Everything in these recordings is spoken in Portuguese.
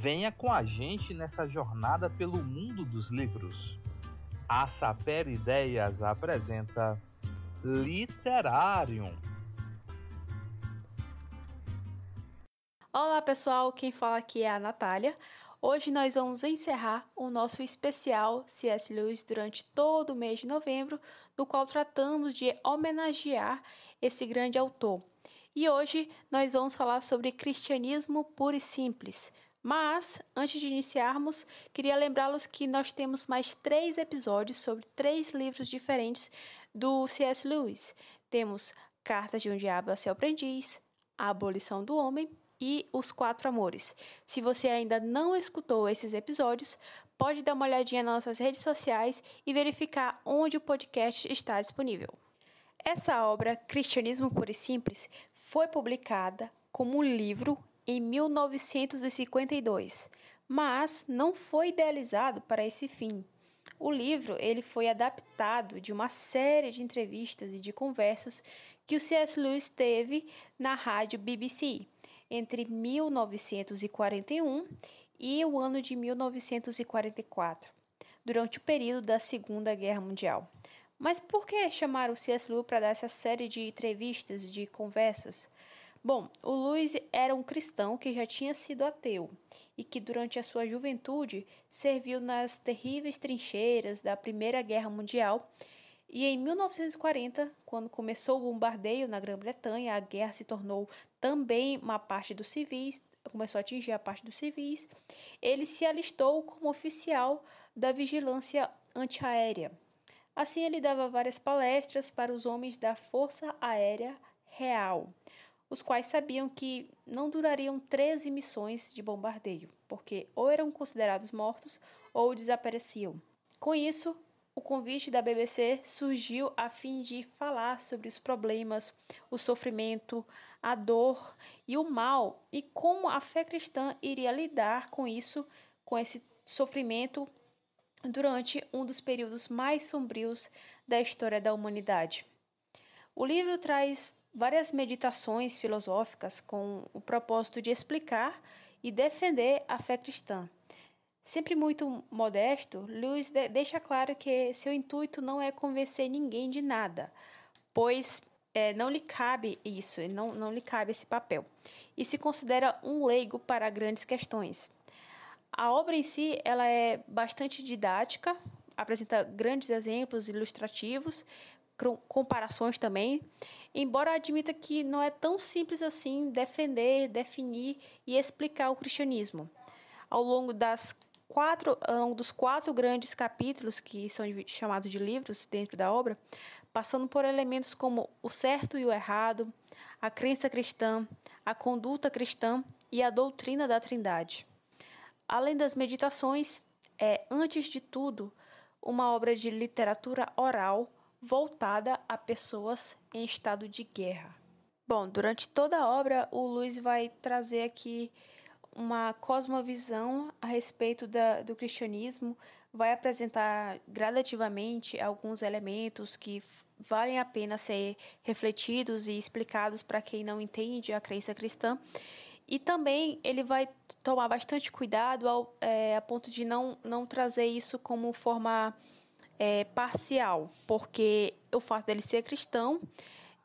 Venha com a gente nessa jornada pelo mundo dos livros. A Saper Ideias apresenta Literário. Olá pessoal, quem fala aqui é a Natália. Hoje nós vamos encerrar o nosso especial C.S. Lewis durante todo o mês de novembro, no qual tratamos de homenagear esse grande autor. E hoje nós vamos falar sobre cristianismo puro e simples, mas, antes de iniciarmos, queria lembrá-los que nós temos mais três episódios sobre três livros diferentes do C.S. Lewis. Temos Cartas de um Diabo a Seu Aprendiz, A Abolição do Homem e Os Quatro Amores. Se você ainda não escutou esses episódios, pode dar uma olhadinha nas nossas redes sociais e verificar onde o podcast está disponível. Essa obra, Cristianismo Puro e Simples, foi publicada como livro em 1952, mas não foi idealizado para esse fim. O livro ele foi adaptado de uma série de entrevistas e de conversas que o C.S. Lewis teve na rádio BBC entre 1941 e o ano de 1944, durante o período da Segunda Guerra Mundial. Mas por que chamar o C.S. Lewis para dar essa série de entrevistas, de conversas? Bom, o Luiz era um cristão que já tinha sido ateu e que durante a sua juventude serviu nas terríveis trincheiras da Primeira Guerra Mundial. E em 1940, quando começou o bombardeio na Grã-Bretanha, a guerra se tornou também uma parte dos civis, começou a atingir a parte dos civis. Ele se alistou como oficial da vigilância antiaérea. Assim, ele dava várias palestras para os homens da Força Aérea Real os quais sabiam que não durariam 13 missões de bombardeio, porque ou eram considerados mortos ou desapareciam. Com isso, o convite da BBC surgiu a fim de falar sobre os problemas, o sofrimento, a dor e o mal e como a fé cristã iria lidar com isso, com esse sofrimento durante um dos períodos mais sombrios da história da humanidade. O livro traz várias meditações filosóficas com o propósito de explicar e defender a fé cristã. Sempre muito modesto, Lewis de deixa claro que seu intuito não é convencer ninguém de nada, pois é, não lhe cabe isso, não, não lhe cabe esse papel, e se considera um leigo para grandes questões. A obra em si ela é bastante didática, apresenta grandes exemplos ilustrativos, comparações também, embora admita que não é tão simples assim defender, definir e explicar o cristianismo. Ao longo das quatro, longo dos quatro grandes capítulos que são chamados de livros dentro da obra, passando por elementos como o certo e o errado, a crença cristã, a conduta cristã e a doutrina da Trindade. Além das meditações, é antes de tudo uma obra de literatura oral voltada a pessoas em estado de guerra. Bom, durante toda a obra, o Luiz vai trazer aqui uma cosmovisão a respeito da, do cristianismo, vai apresentar gradativamente alguns elementos que valem a pena ser refletidos e explicados para quem não entende a crença cristã. E também ele vai tomar bastante cuidado ao, é, a ponto de não, não trazer isso como forma é, parcial, porque o fato dele ser cristão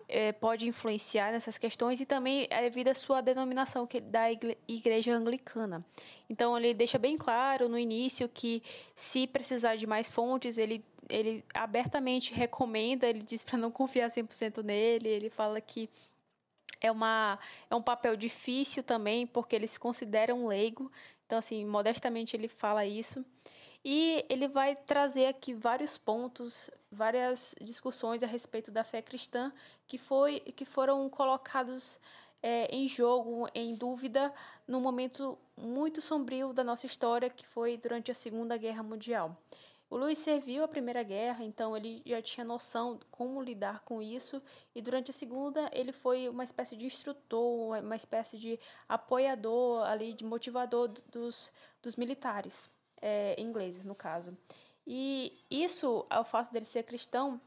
é, pode influenciar nessas questões e também é devido à sua denominação que da igreja anglicana. Então ele deixa bem claro no início que se precisar de mais fontes, ele, ele abertamente recomenda, ele diz para não confiar 100% nele, ele fala que é, uma, é um papel difícil também, porque ele se considera um leigo, então assim, modestamente ele fala isso. E ele vai trazer aqui vários pontos, várias discussões a respeito da fé cristã que, foi, que foram colocados é, em jogo, em dúvida, num momento muito sombrio da nossa história, que foi durante a Segunda Guerra Mundial. O Luiz serviu a Primeira Guerra, então ele já tinha noção de como lidar com isso, e durante a Segunda ele foi uma espécie de instrutor, uma espécie de apoiador ali, de motivador dos, dos militares é, ingleses, no caso. E isso, ao fato dele ser cristão,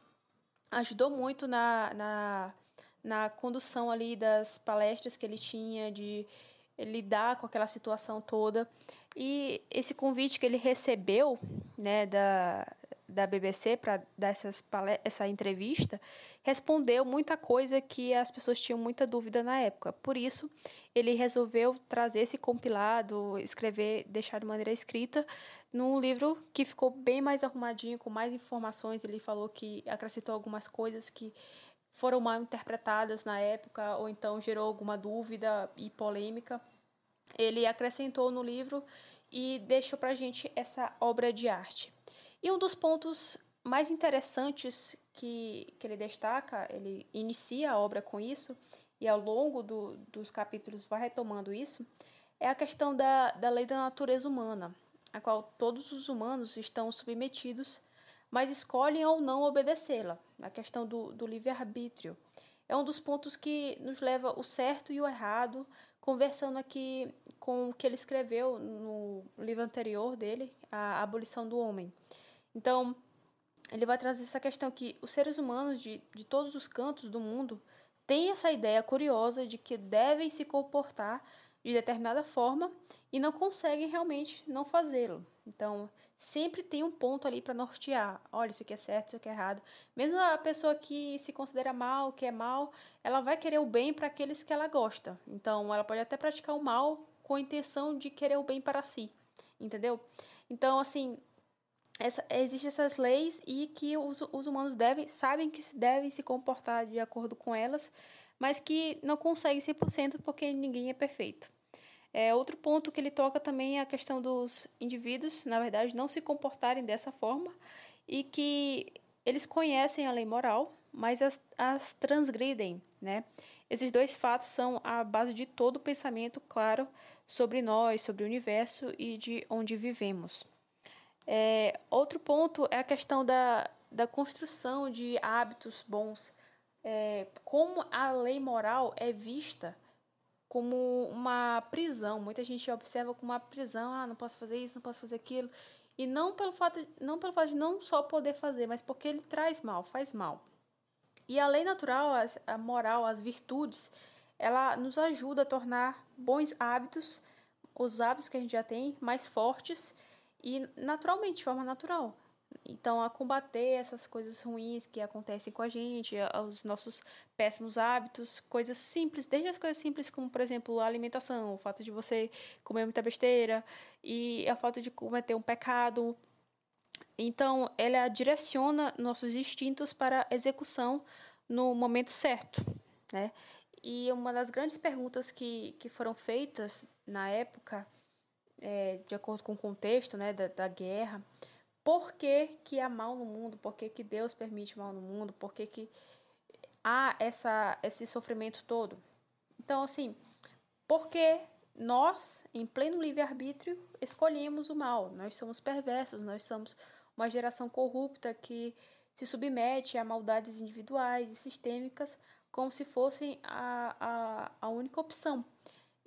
ajudou muito na, na, na condução ali das palestras que ele tinha, de lidar com aquela situação toda. E esse convite que ele recebeu, né, da, da BBC para dar essas essa entrevista, respondeu muita coisa que as pessoas tinham muita dúvida na época. Por isso, ele resolveu trazer esse compilado, escrever, deixar de maneira escrita num livro que ficou bem mais arrumadinho, com mais informações. Ele falou que acrescentou algumas coisas que foram mal interpretadas na época ou então gerou alguma dúvida e polêmica. Ele acrescentou no livro e deixou para gente essa obra de arte. E um dos pontos mais interessantes que, que ele destaca, ele inicia a obra com isso, e ao longo do, dos capítulos vai retomando isso, é a questão da, da lei da natureza humana, a qual todos os humanos estão submetidos, mas escolhem ou não obedecê-la, a questão do, do livre-arbítrio. É um dos pontos que nos leva o certo e o errado, conversando aqui com o que ele escreveu no livro anterior dele, A Abolição do Homem. Então, ele vai trazer essa questão que os seres humanos de, de todos os cantos do mundo têm essa ideia curiosa de que devem se comportar de determinada forma e não conseguem realmente não fazê-lo. Então, sempre tem um ponto ali para nortear. Olha, isso aqui é certo, isso aqui é errado. Mesmo a pessoa que se considera mal, que é mal, ela vai querer o bem para aqueles que ela gosta. Então, ela pode até praticar o mal com a intenção de querer o bem para si. Entendeu? Então, assim, essa, existem essas leis e que os, os humanos devem, sabem que devem se comportar de acordo com elas, mas que não conseguem 100% porque ninguém é perfeito. É, outro ponto que ele toca também é a questão dos indivíduos, na verdade, não se comportarem dessa forma e que eles conhecem a lei moral, mas as, as transgridem, né? Esses dois fatos são a base de todo o pensamento claro sobre nós, sobre o universo e de onde vivemos. É, outro ponto é a questão da, da construção de hábitos bons. É, como a lei moral é vista como uma prisão. Muita gente observa como uma prisão. Ah, não posso fazer isso, não posso fazer aquilo. E não pelo fato, não pelo fato de não só poder fazer, mas porque ele traz mal, faz mal. E a lei natural, a moral, as virtudes, ela nos ajuda a tornar bons hábitos, os hábitos que a gente já tem, mais fortes e naturalmente, de forma natural. Então, a combater essas coisas ruins que acontecem com a gente, os nossos péssimos hábitos, coisas simples, desde as coisas simples como, por exemplo, a alimentação, o fato de você comer muita besteira e a falta de cometer um pecado. Então, ela direciona nossos instintos para execução no momento certo, né? E uma das grandes perguntas que, que foram feitas na época é, de acordo com o contexto né, da, da guerra, por que, que há mal no mundo, por que, que Deus permite mal no mundo, por que, que há essa, esse sofrimento todo. Então, assim, porque nós, em pleno livre-arbítrio, escolhemos o mal, nós somos perversos, nós somos uma geração corrupta que se submete a maldades individuais e sistêmicas como se fossem a, a, a única opção.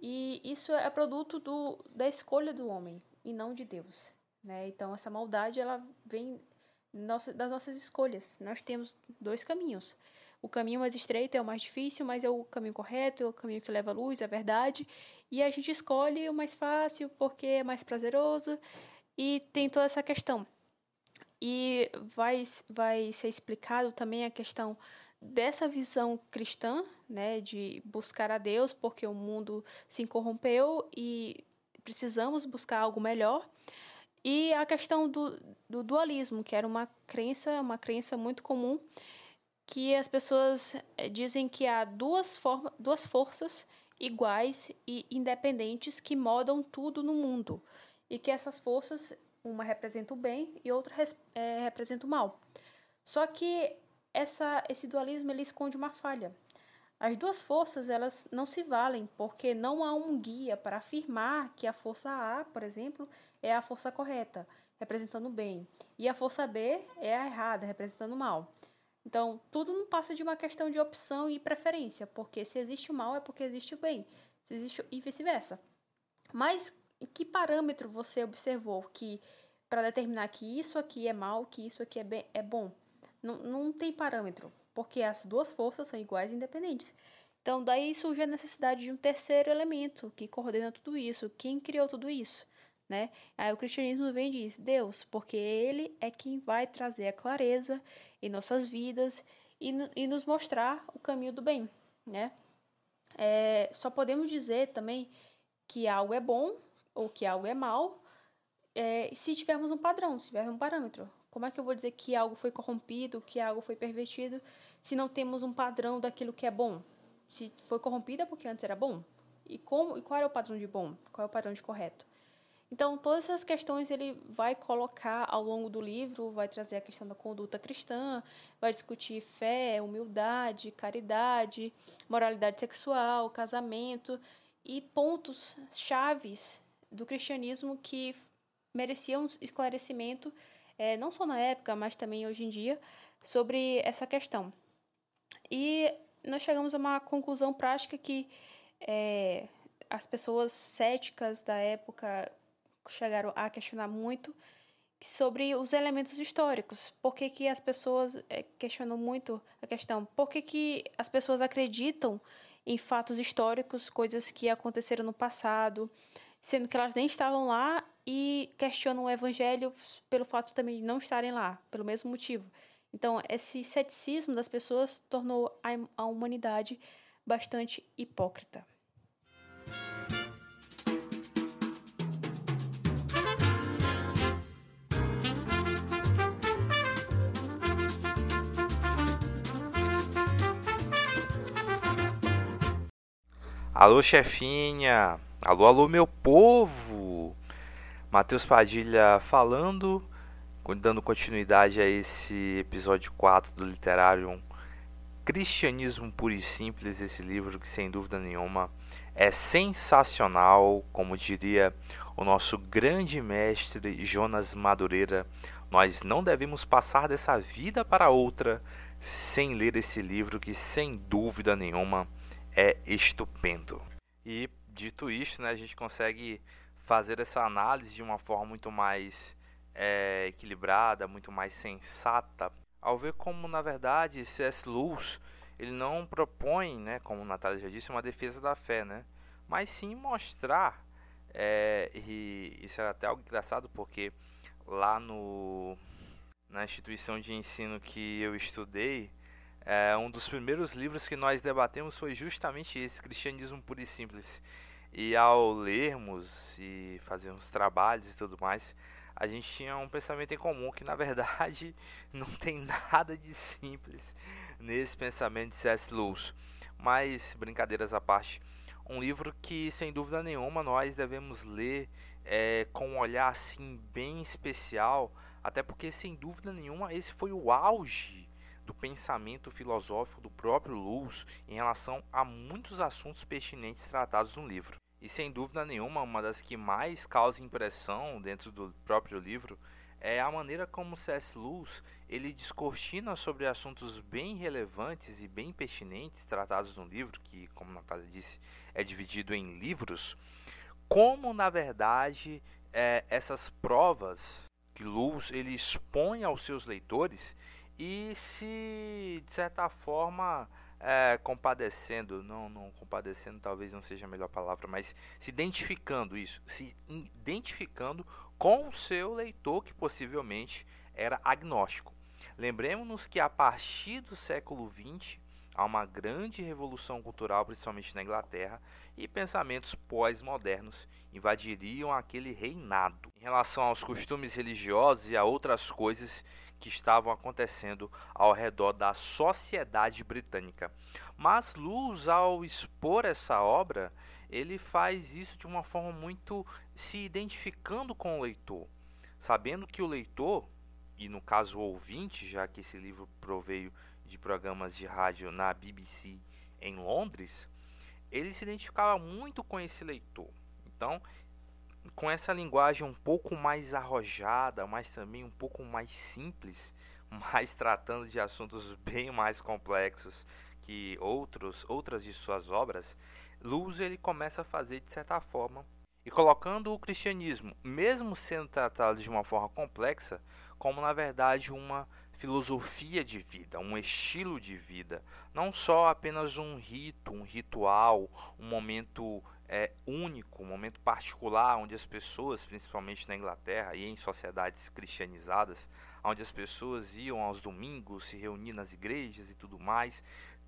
E isso é produto do, da escolha do homem e não de Deus. Né? Então, essa maldade ela vem nossa, das nossas escolhas. Nós temos dois caminhos. O caminho mais estreito é o mais difícil, mas é o caminho correto, é o caminho que leva à luz, à verdade. E a gente escolhe o mais fácil porque é mais prazeroso e tem toda essa questão. E vai, vai ser explicado também a questão dessa visão cristã, né, de buscar a Deus, porque o mundo se corrompeu e precisamos buscar algo melhor. E a questão do, do dualismo, que era uma crença, uma crença muito comum, que as pessoas eh, dizem que há duas, forma, duas forças iguais e independentes que modam tudo no mundo. E que essas forças, uma representa o bem e outra é, representa o mal. Só que essa, esse dualismo ele esconde uma falha. As duas forças elas não se valem porque não há um guia para afirmar que a força A, por exemplo, é a força correta, representando o bem, e a força B é a errada, representando o mal. Então, tudo não passa de uma questão de opção e preferência, porque se existe o mal é porque existe o bem, se existe e vice-versa. Mas que parâmetro você observou que para determinar que isso aqui é mal, que isso aqui é, bem, é bom? Não, não tem parâmetro, porque as duas forças são iguais e independentes. Então, daí surge a necessidade de um terceiro elemento que coordena tudo isso. Quem criou tudo isso? Né? Aí o cristianismo vem e diz: Deus, porque Ele é quem vai trazer a clareza em nossas vidas e, e nos mostrar o caminho do bem. Né? É, só podemos dizer também que algo é bom ou que algo é mal é, se tivermos um padrão, se tivermos um parâmetro. Como é que eu vou dizer que algo foi corrompido, que algo foi pervertido, se não temos um padrão daquilo que é bom? Se foi corrompida é porque antes era bom? E como e qual é o padrão de bom? Qual é o padrão de correto? Então, todas essas questões ele vai colocar ao longo do livro, vai trazer a questão da conduta cristã, vai discutir fé, humildade, caridade, moralidade sexual, casamento e pontos chaves do cristianismo que mereciam esclarecimento, é, não só na época, mas também hoje em dia, sobre essa questão. E nós chegamos a uma conclusão prática que é, as pessoas céticas da época chegaram a questionar muito sobre os elementos históricos. Por que, que as pessoas é, questionam muito a questão? Por que, que as pessoas acreditam em fatos históricos, coisas que aconteceram no passado, sendo que elas nem estavam lá e questionam o evangelho pelo fato também de não estarem lá, pelo mesmo motivo. Então, esse ceticismo das pessoas tornou a, humanidade bastante hipócrita. Alô, chefinha! Alô, alô, meu povo! Matheus Padilha falando, dando continuidade a esse episódio 4 do Literário Cristianismo Puro e Simples, esse livro que sem dúvida nenhuma é sensacional, como diria o nosso grande mestre Jonas Madureira. Nós não devemos passar dessa vida para outra sem ler esse livro que sem dúvida nenhuma é estupendo. E dito isto, né, a gente consegue fazer essa análise de uma forma muito mais é, equilibrada, muito mais sensata, ao ver como na verdade C.S. Lewis ele não propõe, né, como Natália já disse, uma defesa da fé, né, mas sim mostrar é, e isso era até algo engraçado porque lá no na instituição de ensino que eu estudei é, um dos primeiros livros que nós debatemos foi justamente esse, Cristianismo Puro e Simples. E ao lermos e fazermos trabalhos e tudo mais, a gente tinha um pensamento em comum que na verdade não tem nada de simples nesse pensamento de C.S. Lewis. Mas, brincadeiras à parte, um livro que sem dúvida nenhuma nós devemos ler é, com um olhar assim bem especial, até porque sem dúvida nenhuma esse foi o auge do pensamento filosófico do próprio Lewis em relação a muitos assuntos pertinentes tratados no livro. E sem dúvida nenhuma, uma das que mais causa impressão dentro do próprio livro é a maneira como C.S. Lewis ele descortina sobre assuntos bem relevantes e bem pertinentes tratados no livro, que, como Natália disse, é dividido em livros, como na verdade é, essas provas que Lewis ele expõe aos seus leitores e se de certa forma é, compadecendo, não, não compadecendo talvez não seja a melhor palavra, mas se identificando isso, se identificando com o seu leitor que possivelmente era agnóstico. Lembremos-nos que a partir do século XX há uma grande revolução cultural, principalmente na Inglaterra, e pensamentos pós-modernos invadiriam aquele reinado. Em relação aos costumes religiosos e a outras coisas que estavam acontecendo ao redor da sociedade britânica. Mas Luz, ao expor essa obra, ele faz isso de uma forma muito se identificando com o leitor, sabendo que o leitor, e no caso o ouvinte, já que esse livro proveio de programas de rádio na BBC em Londres, ele se identificava muito com esse leitor. Então, com essa linguagem um pouco mais arrojada, mas também um pouco mais simples, mas tratando de assuntos bem mais complexos que outros, outras de suas obras, Luz ele começa a fazer de certa forma e colocando o cristianismo, mesmo sendo tratado de uma forma complexa, como na verdade uma filosofia de vida, um estilo de vida, não só apenas um rito, um ritual, um momento é, único, um momento particular onde as pessoas, principalmente na Inglaterra e em sociedades cristianizadas, onde as pessoas iam aos domingos se reunir nas igrejas e tudo mais,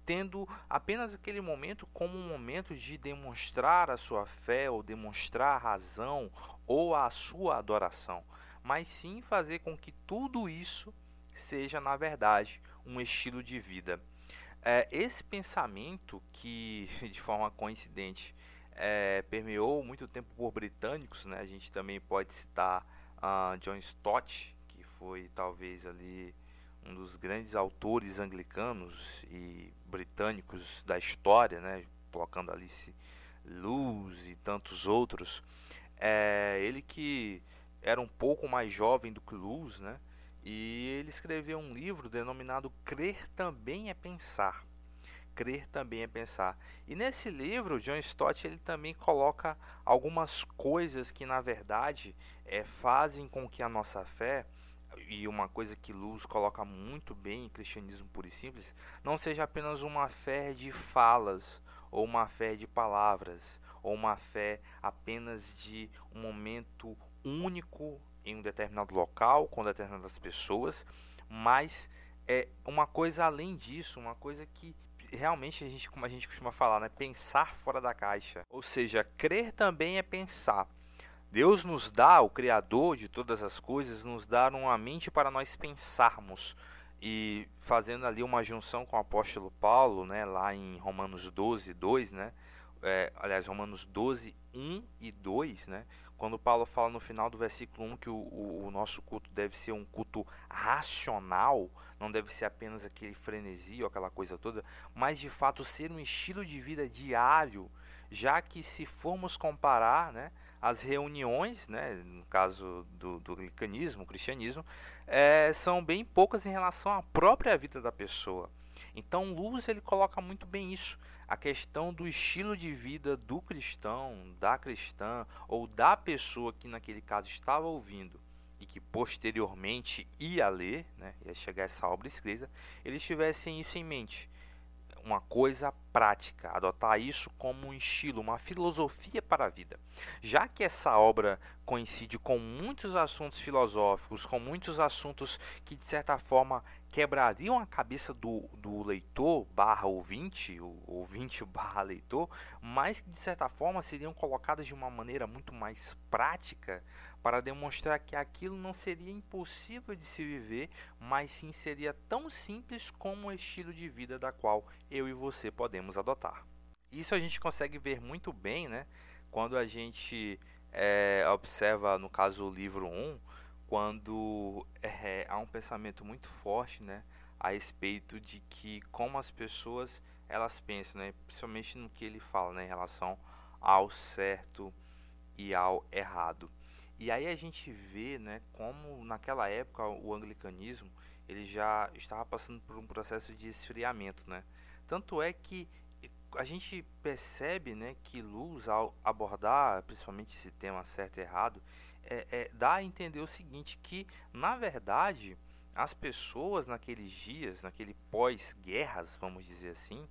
tendo apenas aquele momento como um momento de demonstrar a sua fé ou demonstrar a razão ou a sua adoração, mas sim fazer com que tudo isso seja na verdade um estilo de vida. É, esse pensamento que de forma coincidente é, permeou muito tempo por britânicos, né? A gente também pode citar uh, John Stott, que foi talvez ali um dos grandes autores anglicanos e britânicos da história, né? Colocando Alice Luz e tantos outros. É, ele que era um pouco mais jovem do que Luz, né? E ele escreveu um livro denominado Crer Também é Pensar crer também é pensar. E nesse livro, John Stott ele também coloca algumas coisas que na verdade é, fazem com que a nossa fé e uma coisa que Luz coloca muito bem em Cristianismo Puro e Simples, não seja apenas uma fé de falas, ou uma fé de palavras, ou uma fé apenas de um momento único em um determinado local, com determinadas pessoas, mas é uma coisa além disso, uma coisa que realmente a gente, como a gente costuma falar, né, pensar fora da caixa. Ou seja, crer também é pensar. Deus nos dá, o Criador de todas as coisas, nos dá uma mente para nós pensarmos. E fazendo ali uma junção com o apóstolo Paulo, né, lá em Romanos 12, 2, né, é, aliás, Romanos 12, 1 e 2, né, quando Paulo fala no final do versículo 1 que o, o, o, nosso culto deve ser um culto racional, não deve ser apenas aquele frenesi ou aquela coisa toda, mas de fato ser um estilo de vida diário, já que se formos comparar né, as reuniões, né, no caso do, do anglicanismo, cristianismo, é, são bem poucas em relação à própria vida da pessoa. Então, Luz ele coloca muito bem isso a questão do estilo de vida do cristão, da cristã ou da pessoa que naquele caso estava ouvindo e que posteriormente ia ler, né, ia chegar essa obra escrita, eles tivessem isso em mente uma coisa prática, adotar isso como um estilo, uma filosofia para a vida. Já que essa obra coincide com muitos assuntos filosóficos, com muitos assuntos que de certa forma quebrariam a cabeça do, do leitor barra ouvinte, ouvinte barra leitor, mas que de certa forma seriam colocadas de uma maneira muito mais prática para demonstrar que aquilo não seria impossível de se viver, mas sim seria tão simples como o estilo de vida da qual eu e você podemos adotar. Isso a gente consegue ver muito bem, né? Quando a gente é, observa, no caso, o livro 1, quando é, há um pensamento muito forte, né? A respeito de que como as pessoas elas pensam, né? Principalmente no que ele fala, né? Em relação ao certo e ao errado. E aí a gente vê, né, como naquela época o anglicanismo ele já estava passando por um processo de esfriamento, né? Tanto é que a gente percebe, né, que Luz ao abordar, principalmente esse tema certo e errado, é, é, dá a entender o seguinte, que na verdade as pessoas naqueles dias, naquele pós-guerras, vamos dizer assim,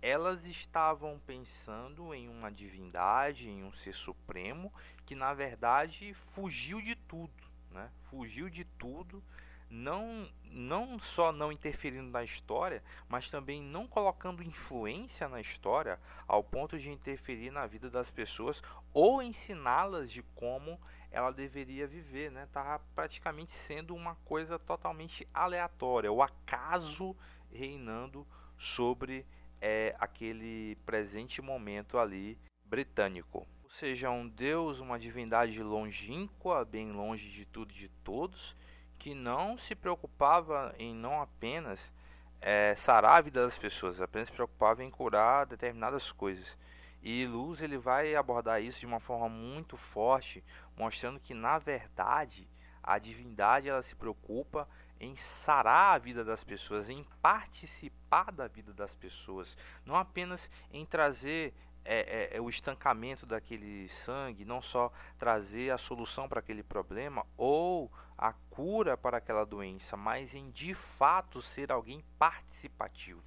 elas estavam pensando em uma divindade, em um ser supremo, que na verdade fugiu de tudo, né? Fugiu de tudo, não não só não interferindo na história, mas também não colocando influência na história ao ponto de interferir na vida das pessoas ou ensiná-las de como ela deveria viver, né? Praticamente sendo uma coisa totalmente aleatória, o acaso reinando sobre é aquele presente momento ali britânico. Ou seja, um Deus, uma divindade longínqua, bem longe de tudo e de todos, que não se preocupava em não apenas é, sarar a vida das pessoas, apenas se preocupava em curar determinadas coisas. E Luz ele vai abordar isso de uma forma muito forte, mostrando que na verdade a divindade ela se preocupa em sarar a vida das pessoas, em participar da vida das pessoas, não apenas em trazer é, é, é, o estancamento daquele sangue, não só trazer a solução para aquele problema ou a cura para aquela doença, mas em de fato ser alguém participativo.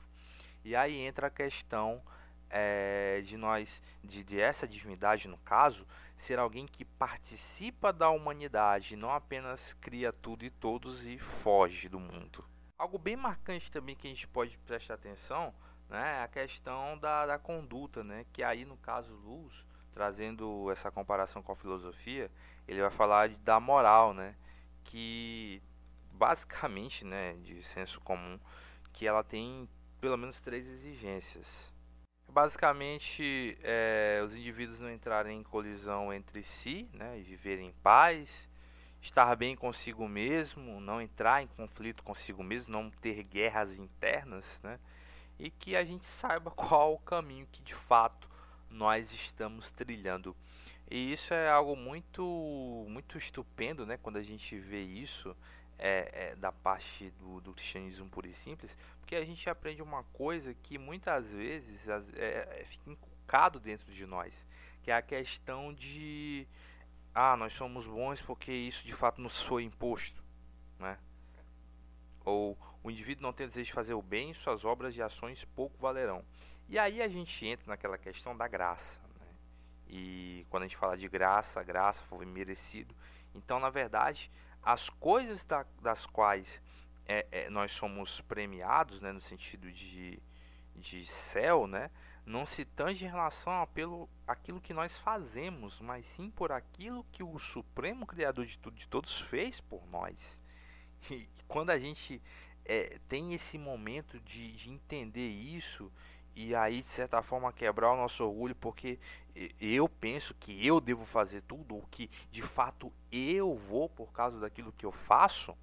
E aí entra a questão é, de nós, de, de essa divindade no caso, ser alguém que participa da humanidade, não apenas cria tudo e todos e foge do mundo. Algo bem marcante também que a gente pode prestar atenção né, é a questão da, da conduta, né, que aí no caso Luz, trazendo essa comparação com a filosofia, ele vai falar da moral, né, que basicamente, né, de senso comum, que ela tem pelo menos três exigências. Basicamente, é, os indivíduos não entrarem em colisão entre si, né, e viverem em paz, estar bem consigo mesmo, não entrar em conflito consigo mesmo, não ter guerras internas, né, e que a gente saiba qual o caminho que de fato nós estamos trilhando. E isso é algo muito muito estupendo, né, quando a gente vê isso é, é, da parte do, do, cristianismo puro e simples, porque a gente aprende uma coisa que muitas vezes é, é, fica inculcado dentro de nós, que é a questão de ah, nós somos bons porque isso de fato nos foi imposto, né? Ou o indivíduo não tem desejo de fazer o bem, suas obras e ações pouco valerão. E aí a gente entra naquela questão da graça. Né? E quando a gente fala de graça, graça foi merecido. Então, na verdade, as coisas da, das quais é, é, nós somos premiados, né, no sentido de, de céu, né, não se tange em relação a pelo aquilo que nós fazemos, mas sim por aquilo que o Supremo Criador de tudo de todos fez por nós. E quando a gente é, tem esse momento de, de entender isso e aí de certa forma quebrar o nosso orgulho porque eu penso que eu devo fazer tudo o que de fato eu vou por causa daquilo que eu faço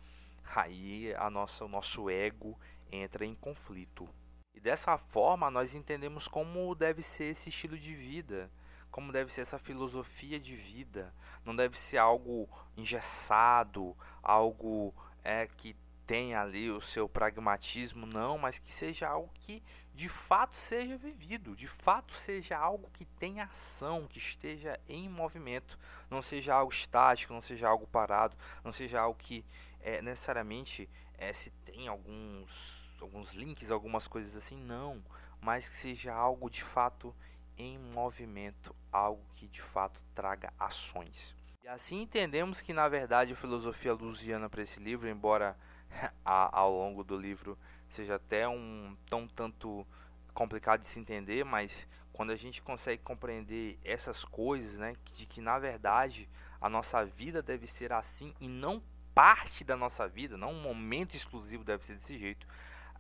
aí a nossa o nosso ego entra em conflito. E dessa forma nós entendemos como deve ser esse estilo de vida como deve ser essa filosofia de vida. Não deve ser algo engessado algo é que tenha ali o seu pragmatismo, não, mas que seja algo que de fato seja vivido, de fato seja algo que tenha ação, que esteja em movimento, não seja algo estático, não seja algo parado, não seja algo que é, necessariamente é, se tem alguns, alguns links, algumas coisas assim, não, mas que seja algo de fato em movimento, algo que de fato traga ações. E assim entendemos que na verdade a filosofia lusiana para esse livro, embora ao longo do livro seja até um tão tanto complicado de se entender, mas quando a gente consegue compreender essas coisas, né, de que na verdade a nossa vida deve ser assim e não parte da nossa vida, não um momento exclusivo deve ser desse jeito,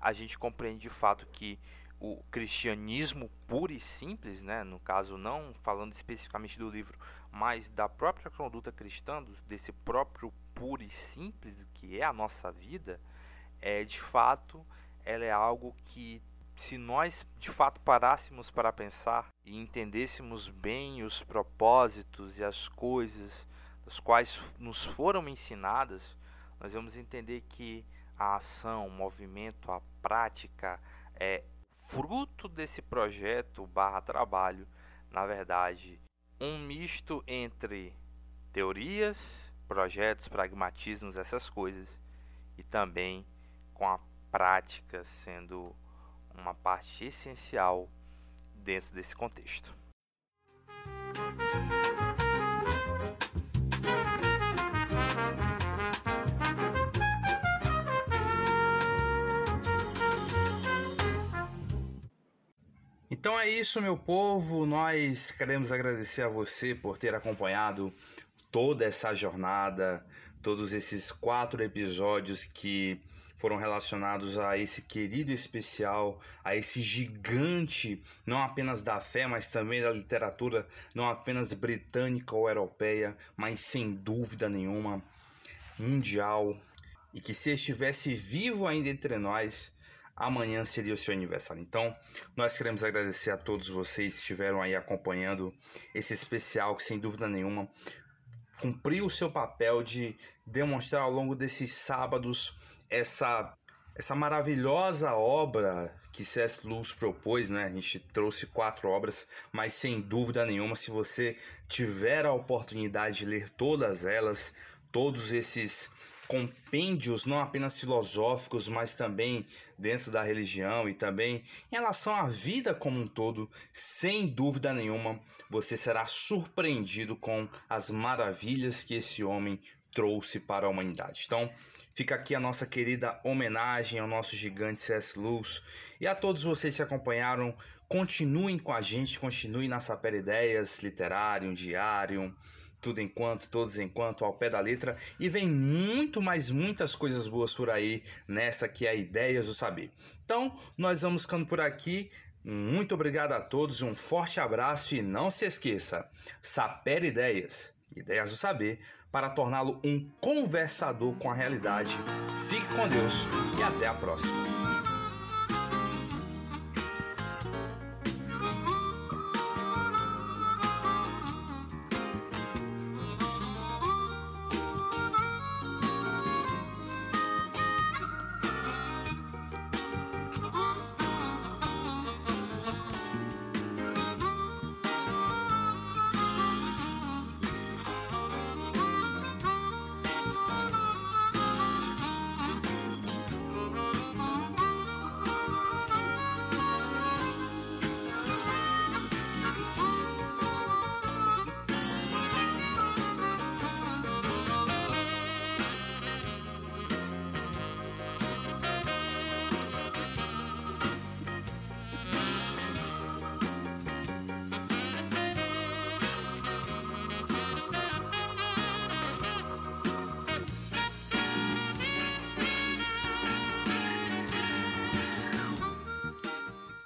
a gente compreende de fato que o cristianismo puro e simples, né, no caso não falando especificamente do livro, mas da própria conduta cristã, desse próprio puro e simples que é a nossa vida, é de fato ela é algo que se nós de fato parássemos para pensar e entendêssemos bem os propósitos e as coisas das quais nos foram ensinadas, nós vamos entender que a ação, o movimento, a prática é fruto desse projeto barra trabalho, na verdade, um misto entre teorias, projetos, pragmatismos, essas coisas, e também com a prática sendo uma parte essencial dentro desse contexto. Então é isso, meu povo. Nós queremos agradecer a você por ter acompanhado toda essa jornada, todos esses quatro episódios que foram relacionados a esse querido especial, a esse gigante, não apenas da fé, mas também da literatura, não apenas britânica ou europeia, mas sem dúvida nenhuma mundial. E que se estivesse vivo ainda entre nós, amanhã seria o seu aniversário. Então, nós queremos agradecer a todos vocês que estiveram aí acompanhando esse especial, que sem dúvida nenhuma cumpriu o seu papel de demonstrar ao longo desses sábados essa essa maravilhosa obra que C.S. Lewis propôs, né? A gente trouxe quatro obras, mas sem dúvida nenhuma, se você tiver a oportunidade de ler todas elas, todos esses compêndios não apenas filosóficos, mas também dentro da religião e também em relação à vida como um todo, sem dúvida nenhuma, você será surpreendido com as maravilhas que esse homem trouxe para a humanidade. Então, fica aqui a nossa querida homenagem ao nosso gigante C.S. Lewis e a todos vocês que acompanharam. Continuem com a gente, continuem na Saper Ideias, Literário, Diário, tudo enquanto, todos enquanto, ao pé da letra. E vem muito, mais muitas coisas boas por aí nessa que é Ideias do Saber. Então, nós vamos ficando por aqui. Muito obrigado a todos, um forte abraço e não se esqueça: Saper Ideias, Ideias do Saber, para torná-lo um conversador com a realidade. Fique com Deus e até a próxima.